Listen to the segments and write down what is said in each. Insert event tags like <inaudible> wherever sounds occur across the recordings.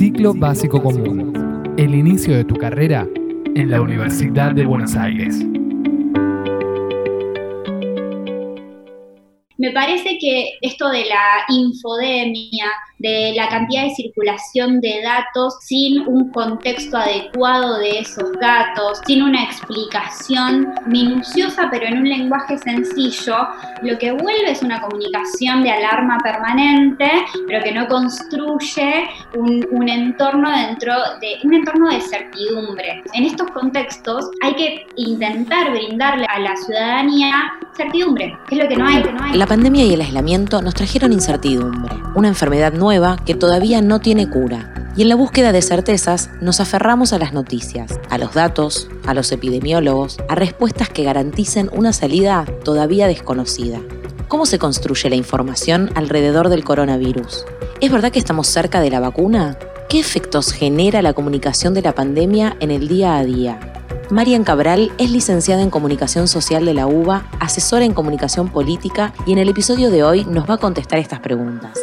Ciclo Básico Común. El inicio de tu carrera en la Universidad de Buenos Aires. Me parece que esto de la infodemia, de la cantidad de circulación de datos sin un contexto adecuado de esos datos, sin una explicación minuciosa pero en un lenguaje sencillo, lo que vuelve es una comunicación de alarma permanente, pero que no construye un, entorno dentro de un entorno de certidumbre. En estos contextos hay que intentar brindarle a la ciudadanía certidumbre, que es lo. Que no hay. La pandemia y el aislamiento nos trajeron incertidumbre, una enfermedad nueva que todavía no tiene cura. Y en la búsqueda de certezas nos aferramos a las noticias, a los datos, a los epidemiólogos, a respuestas que garanticen una salida todavía desconocida. ¿Cómo se construye la información alrededor del coronavirus? ¿Es verdad que estamos cerca de la vacuna? ¿Qué efectos genera la comunicación de la pandemia en el día a día? Marian Cabral es licenciada en Comunicación Social de la UBA, asesora en Comunicación Política y en el episodio de hoy nos va a contestar estas preguntas.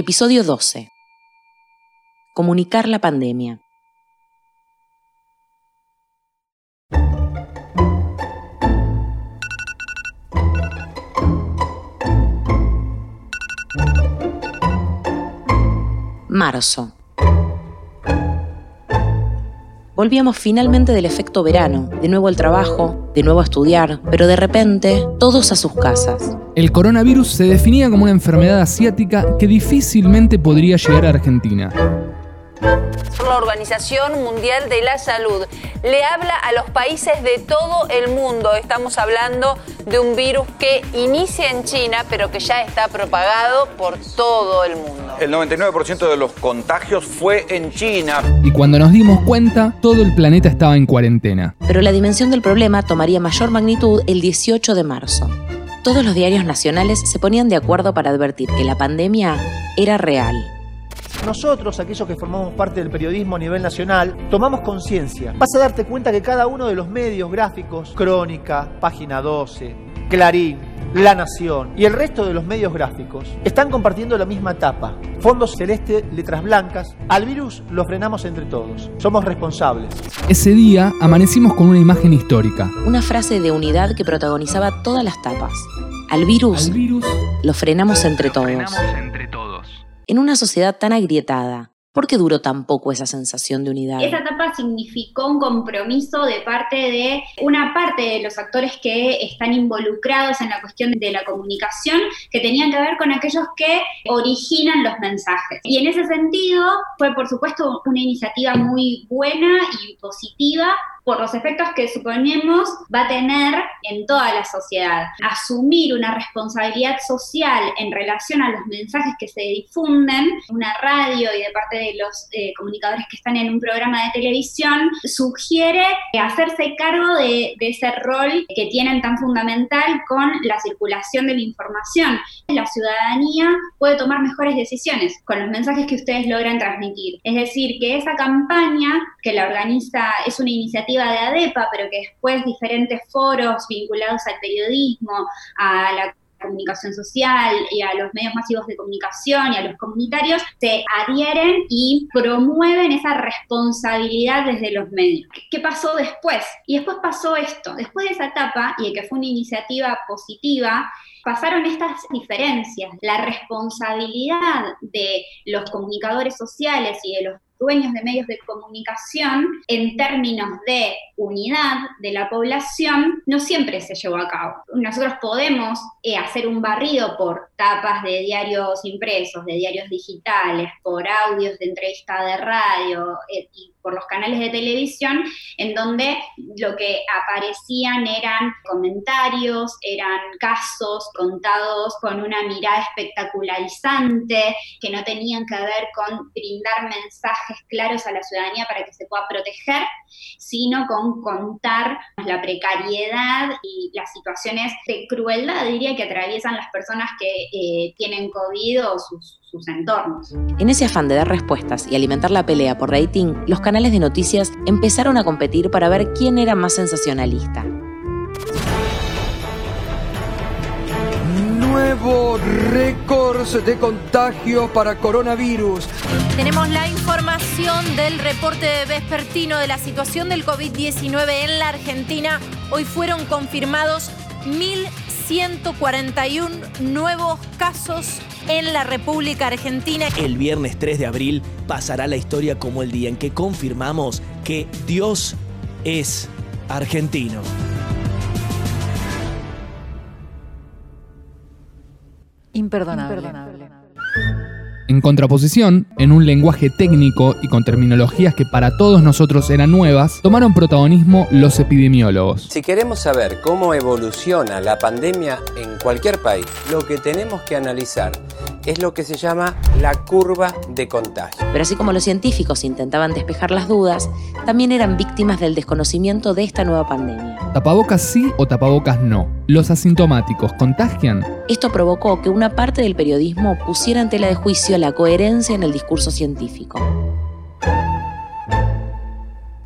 Episodio 12. Comunicar la pandemia. Marzo. Volvíamos finalmente del efecto verano, de nuevo al trabajo, de nuevo a estudiar, pero de repente todos a sus casas. El coronavirus se definía como una enfermedad asiática que difícilmente podría llegar a Argentina. La Organización Mundial de la Salud le habla a los países de todo el mundo. Estamos hablando de un virus que inicia en China, pero que ya está propagado por todo el mundo. El 99% de los contagios fue en China. Y cuando nos dimos cuenta, todo el planeta estaba en cuarentena. Pero la dimensión del problema tomaría mayor magnitud el 18 de marzo. Todos los diarios nacionales se ponían de acuerdo para advertir que la pandemia era real. Nosotros, aquellos que formamos parte del periodismo a nivel nacional, tomamos conciencia. Vas a darte cuenta que cada uno de los medios gráficos, Crónica, Página 12, Clarín, La Nación y el resto de los medios gráficos están compartiendo la misma etapa. Fondo celeste, letras blancas. Al virus lo frenamos entre todos. Somos responsables. Ese día amanecimos con una imagen histórica. Una frase de unidad que protagonizaba todas las tapas. Al virus, Al virus lo frenamos entre todos. entre todos. En una sociedad tan agrietada, ¿por qué duró tan poco esa sensación de unidad? Esa etapa significó un compromiso de parte de una parte de los actores que están involucrados en la cuestión de la comunicación, que tenían que ver con aquellos que originan los mensajes. Y en ese sentido fue, por supuesto, una iniciativa muy buena y positiva por los efectos que suponemos va a tener en toda la sociedad. Asumir una responsabilidad social en relación a los mensajes que se difunden, una radio y de parte de los eh, comunicadores que están en un programa de televisión, sugiere hacerse cargo de, de ese rol que tienen tan fundamental con la circulación de la información. La ciudadanía puede tomar mejores decisiones con los mensajes que ustedes logran transmitir. Es decir, que esa campaña que la organiza es una iniciativa de ADEPA, pero que después diferentes foros vinculados al periodismo, a la comunicación social y a los medios masivos de comunicación y a los comunitarios se adhieren y promueven esa responsabilidad desde los medios. ¿Qué pasó después? Y después pasó esto. Después de esa etapa, y que fue una iniciativa positiva, pasaron estas diferencias. La responsabilidad de los comunicadores sociales y de los dueños de medios de comunicación en términos de unidad de la población no siempre se llevó a cabo. Nosotros podemos eh, hacer un barrido por tapas de diarios impresos, de diarios digitales, por audios de entrevista de radio eh, y por los canales de televisión, en donde lo que aparecían eran comentarios, eran casos contados con una mirada espectacularizante, que no tenían que ver con brindar mensajes claros a la ciudadanía para que se pueda proteger, sino con contar la precariedad y las situaciones de crueldad, diría, que atraviesan las personas que eh, tienen COVID o sus, sus entornos. En ese afán de dar respuestas y alimentar la pelea por rating, los canales de noticias empezaron a competir para ver quién era más sensacionalista. nuevo récords de contagio para coronavirus. Tenemos la información del reporte vespertino de la situación del COVID-19 en la Argentina. Hoy fueron confirmados 1.141 nuevos casos en la República Argentina. El viernes 3 de abril pasará la historia como el día en que confirmamos que Dios es argentino. Imperdonable. En contraposición, en un lenguaje técnico y con terminologías que para todos nosotros eran nuevas, tomaron protagonismo los epidemiólogos. Si queremos saber cómo evoluciona la pandemia en cualquier país, lo que tenemos que analizar es lo que se llama la curva de contagio. Pero así como los científicos intentaban despejar las dudas, también eran víctimas del desconocimiento de esta nueva pandemia. ¿Tapabocas sí o tapabocas no? ¿Los asintomáticos contagian? Esto provocó que una parte del periodismo pusiera en tela de juicio la coherencia en el discurso científico.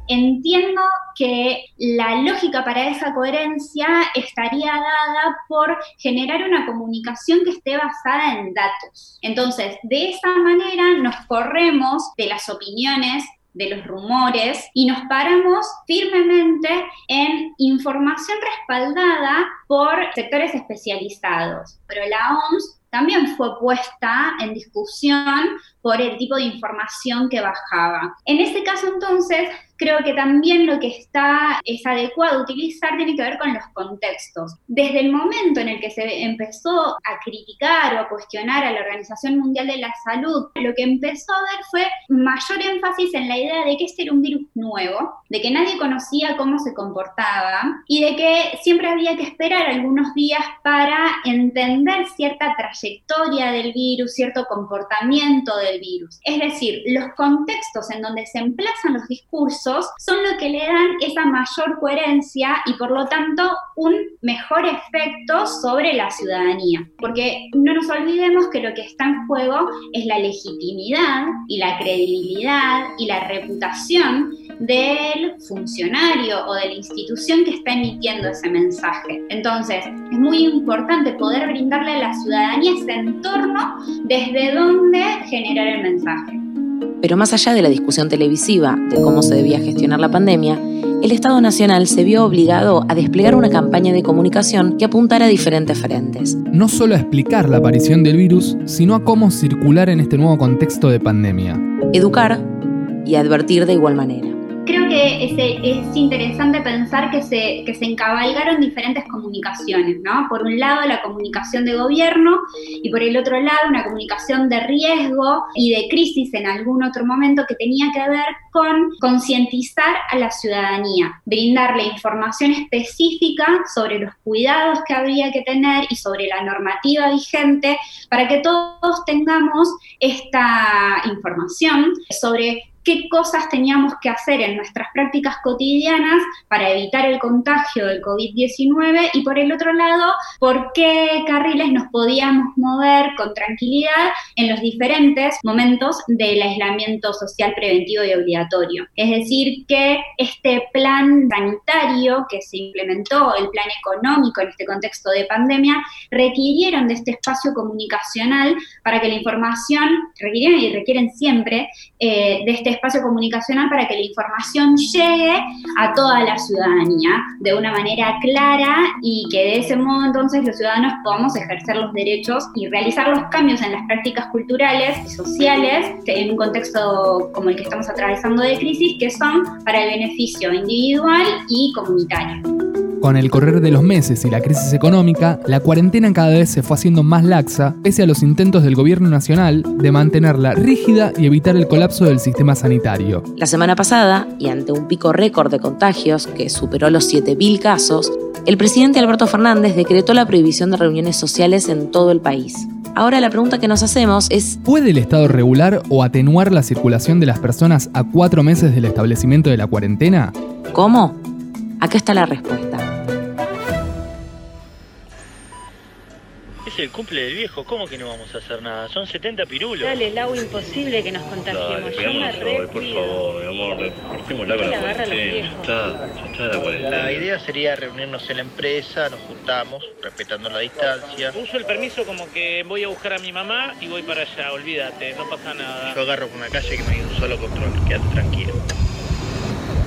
Entiendo que la lógica para esa coherencia estaría dada por generar una comunicación que esté basada en datos. Entonces, de esa manera nos corremos de las opiniones de los rumores y nos paramos firmemente en información respaldada por sectores especializados. Pero la OMS también fue puesta en discusión por el tipo de información que bajaba. En este caso entonces, creo que también lo que está es adecuado utilizar tiene que ver con los contextos. Desde el momento en el que se empezó a criticar o a cuestionar a la Organización Mundial de la Salud, lo que empezó a ver fue mayor énfasis en la idea de que este era un virus nuevo, de que nadie conocía cómo se comportaba y de que siempre había que esperar algunos días para entender cierta trayectoria del virus, cierto comportamiento del virus. Es decir, los contextos en donde se emplazan los discursos son lo que le dan esa mayor coherencia y por lo tanto un mejor efecto sobre la ciudadanía. Porque no nos olvidemos que lo que está en juego es la legitimidad y la credibilidad y la reputación del funcionario o de la institución que está emitiendo ese mensaje. Entonces, es muy importante poder brindarle a la ciudadanía ese entorno desde donde generar el mensaje. Pero más allá de la discusión televisiva de cómo se debía gestionar la pandemia, el Estado Nacional se vio obligado a desplegar una campaña de comunicación que apuntara a diferentes frentes. No solo a explicar la aparición del virus, sino a cómo circular en este nuevo contexto de pandemia. Educar y advertir de igual manera es interesante pensar que se, que se encabalgaron diferentes comunicaciones, ¿no? Por un lado la comunicación de gobierno y por el otro lado una comunicación de riesgo y de crisis en algún otro momento que tenía que ver con concientizar a la ciudadanía, brindarle información específica sobre los cuidados que habría que tener y sobre la normativa vigente para que todos tengamos esta información sobre qué cosas teníamos que hacer en nuestras prácticas cotidianas para evitar el contagio del COVID-19 y por el otro lado, por qué carriles nos podíamos mover con tranquilidad en los diferentes momentos del aislamiento social preventivo y obligatorio. Es decir, que este plan sanitario que se implementó, el plan económico en este contexto de pandemia, requirieron de este espacio comunicacional para que la información, requirieron y requieren siempre eh, de este espacio comunicacional para que la información llegue a toda la ciudadanía de una manera clara y que de ese modo entonces los ciudadanos podamos ejercer los derechos y realizar los cambios en las prácticas culturales y sociales en un contexto como el que estamos atravesando de crisis que son para el beneficio individual y comunitario. Con el correr de los meses y la crisis económica, la cuarentena cada vez se fue haciendo más laxa, pese a los intentos del gobierno nacional de mantenerla rígida y evitar el colapso del sistema sanitario. La semana pasada, y ante un pico récord de contagios que superó los 7.000 casos, el presidente Alberto Fernández decretó la prohibición de reuniones sociales en todo el país. Ahora la pregunta que nos hacemos es, ¿puede el Estado regular o atenuar la circulación de las personas a cuatro meses del establecimiento de la cuarentena? ¿Cómo? Acá está la respuesta. Es el cumple del viejo, ¿cómo que no vamos a hacer nada? Son 70 pirulos. Dale, Lau, imposible que nos contagiemos. Dale, Yo me re por favor, mi amor. Cortémosla con la cuarentena. Está, está la cuarentena. La idea sería reunirnos en la empresa, nos juntamos, respetando la distancia. Uso el permiso como que voy a buscar a mi mamá y voy para allá, olvídate, no pasa nada. Yo agarro por una calle que no hay un solo control, quédate tranquilo.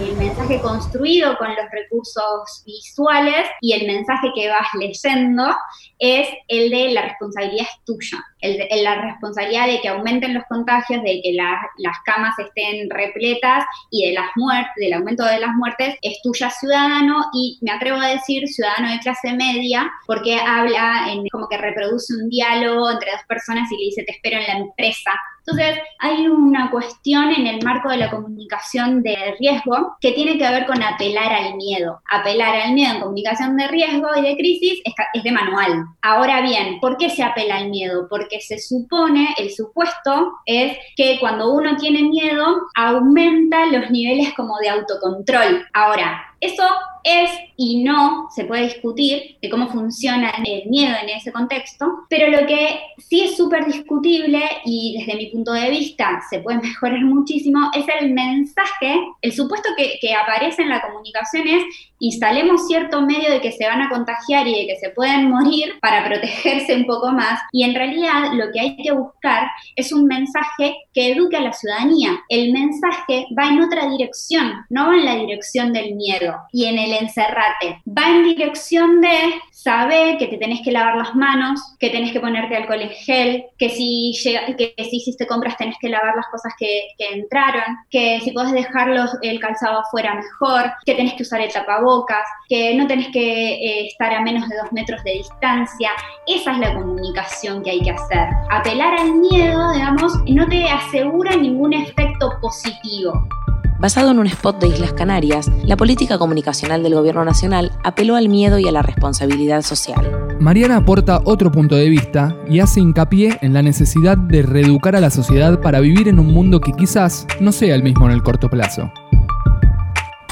El mensaje construido con los recursos visuales y el mensaje que vas leyendo es el de la responsabilidad es tuya, el de- la responsabilidad de que aumenten los contagios, de que la- las camas estén repletas y de las muertes, del aumento de las muertes es tuya ciudadano y me atrevo a decir ciudadano de clase media porque habla en, como que reproduce un diálogo entre dos personas y le dice te espero en la empresa entonces, hay una cuestión en el marco de la comunicación de riesgo que tiene que ver con apelar al miedo. Apelar al miedo en comunicación de riesgo y de crisis es, es de manual. Ahora bien, ¿por qué se apela al miedo? Porque se supone, el supuesto es que cuando uno tiene miedo, aumenta los niveles como de autocontrol. Ahora, eso es y no se puede discutir de cómo funciona el miedo en ese contexto, pero lo que sí es súper discutible y desde mi punto de vista se puede <laughs> mejorar muchísimo es el mensaje, el supuesto que, que aparece en la comunicación es instalemos cierto medio de que se van a contagiar y de que se pueden morir para protegerse un poco más y en realidad lo que hay que buscar es un mensaje que eduque a la ciudadanía. El mensaje va en otra dirección, no va en la dirección del miedo y en el va en dirección de saber que te tenés que lavar las manos, que tenés que ponerte alcohol en gel, que si, llega, que si hiciste compras tenés que lavar las cosas que, que entraron, que si podés dejarlos el calzado afuera mejor, que tenés que usar el tapabocas, que no tenés que eh, estar a menos de dos metros de distancia. Esa es la comunicación que hay que hacer. Apelar al miedo, digamos, no te asegura ningún efecto positivo. Basado en un spot de Islas Canarias, la política comunicacional del Gobierno Nacional apeló al miedo y a la responsabilidad social. Mariana aporta otro punto de vista y hace hincapié en la necesidad de reeducar a la sociedad para vivir en un mundo que quizás no sea el mismo en el corto plazo.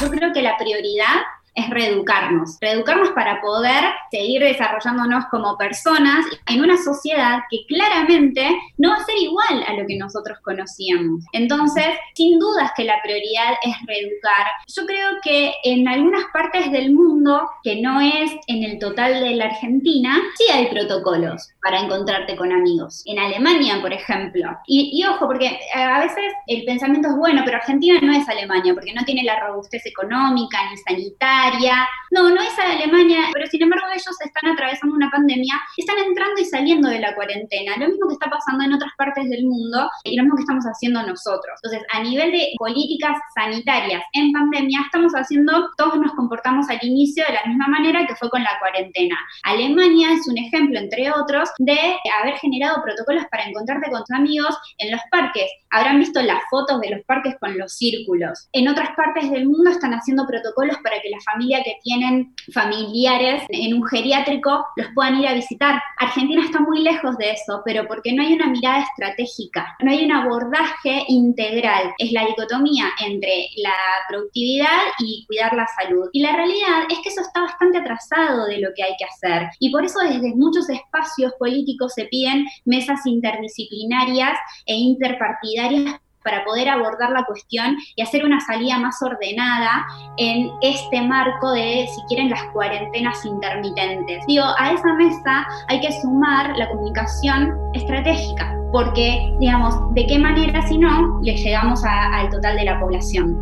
Yo creo que la prioridad es reeducarnos, reeducarnos para poder seguir desarrollándonos como personas en una sociedad que claramente no va a ser igual a lo que nosotros conocíamos. Entonces, sin dudas que la prioridad es reeducar. Yo creo que en algunas partes del mundo, que no es en el total de la Argentina, sí hay protocolos para encontrarte con amigos. En Alemania, por ejemplo. Y, ojo, porque eh, a veces el pensamiento es bueno, pero Argentina no es Alemania, porque no tiene la robustez económica ni sanitaria. No, no es Alemania, pero sin embargo ellos están atravesando una pandemia, están entrando y saliendo de la cuarentena. Lo mismo que está pasando en otras partes del mundo y lo mismo que estamos haciendo nosotros. Entonces, a nivel de políticas sanitarias en pandemia, estamos haciendo, todos nos comportamos al inicio de la misma manera que fue con la cuarentena. Alemania es un ejemplo, entre otros, de haber generado protocolos para encontrarte con tus amigos en los parques. Habrán visto las fotos de los parques con los círculos. En otras partes del mundo están haciendo protocolos para que la familia que tienen familiares en un geriátrico los puedan ir a visitar. Argentina está muy lejos de eso, pero porque no hay una mirada estratégica, no hay un abordaje integral. Es la dicotomía entre la productividad y cuidar la salud. Y la realidad es que eso está bastante atrasado de lo que hay que hacer. Y por eso desde muchos espacios políticos se piden mesas interdisciplinarias e interpartidarias para poder abordar la cuestión y hacer una salida más ordenada en este marco de, si quieren, las cuarentenas intermitentes. Digo, a esa mesa hay que sumar la comunicación estratégica, porque, digamos, ¿de qué manera, si no, le llegamos al total de la población?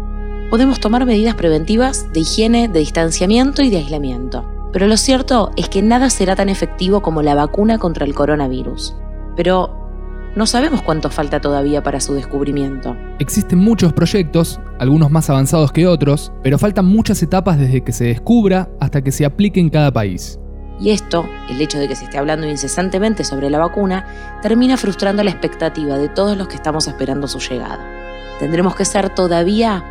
Podemos tomar medidas preventivas de higiene, de distanciamiento y de aislamiento. Pero lo cierto es que nada será tan efectivo como la vacuna contra el coronavirus. Pero no sabemos cuánto falta todavía para su descubrimiento. Existen muchos proyectos, algunos más avanzados que otros, pero faltan muchas etapas desde que se descubra hasta que se aplique en cada país. Y esto, el hecho de que se esté hablando incesantemente sobre la vacuna, termina frustrando la expectativa de todos los que estamos esperando su llegada. Tendremos que ser todavía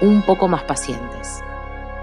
un poco más pacientes.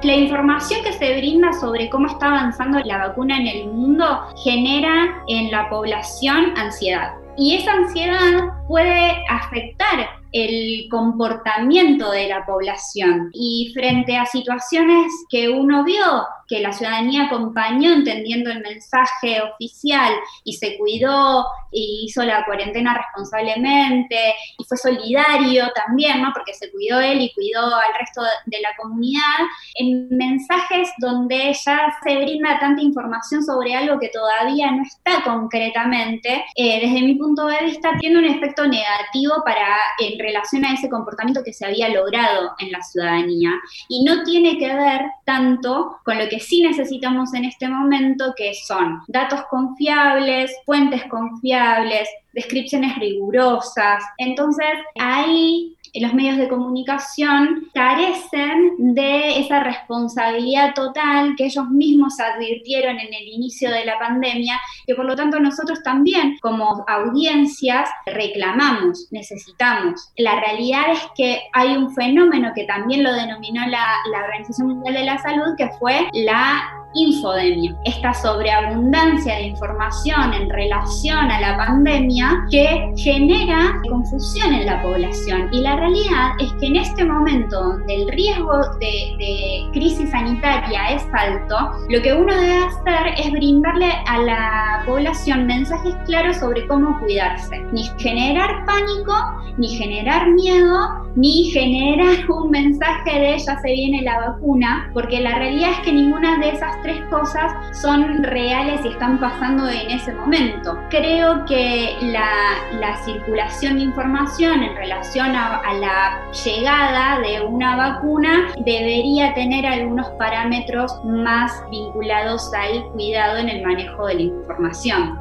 La información que se brinda sobre cómo está avanzando la vacuna en el mundo genera en la población ansiedad. Y esa ansiedad puede afectar el comportamiento de la población. Y frente a situaciones que uno vio, que la ciudadanía acompañó entendiendo el mensaje oficial y se cuidó y hizo la cuarentena responsablemente y fue solidario también, ¿no? Porque se cuidó él y cuidó al resto de la comunidad, en mensajes donde ya se brinda tanta información sobre algo que todavía no está concretamente, eh, desde mi punto de vista tiene un efecto negativo para en relación a ese comportamiento que se había logrado en la ciudadanía y no tiene que ver tanto con lo que sí necesitamos en este momento, que son datos confiables, fuentes confiables, descripciones rigurosas. Entonces, ahí los medios de comunicación carecen de esa responsabilidad total que ellos mismos advirtieron en el inicio de la pandemia, que por lo tanto nosotros también como audiencias reclamamos, necesitamos. La realidad es que hay un fenómeno que también lo denominó la, la Organización Mundial de la Salud, que fue la infodemia, esta sobreabundancia de información en relación a la pandemia que genera confusión en la población. Y la realidad es que en este momento donde el riesgo de, crisis sanitaria es alto, lo que uno debe hacer es brindarle a la población mensajes claros sobre cómo cuidarse. Ni generar pánico, ni generar miedo, ni generar un mensaje de ya se viene la vacuna, porque la realidad es que ninguna de esas tres cosas son reales y están pasando en ese momento. Creo que la, circulación de información en relación a, a la llegada de una vacuna debería tener algunos parámetros más vinculados al cuidado en el manejo de la información.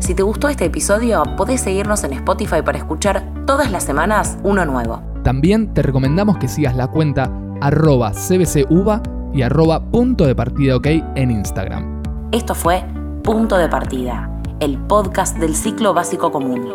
Si te gustó este episodio, podés seguirnos en Spotify para escuchar todas las semanas uno nuevo. También te recomendamos que sigas la cuenta arroba cbcuba y arroba punto de en Instagram. Esto fue Punto de Partida, el podcast del ciclo básico común.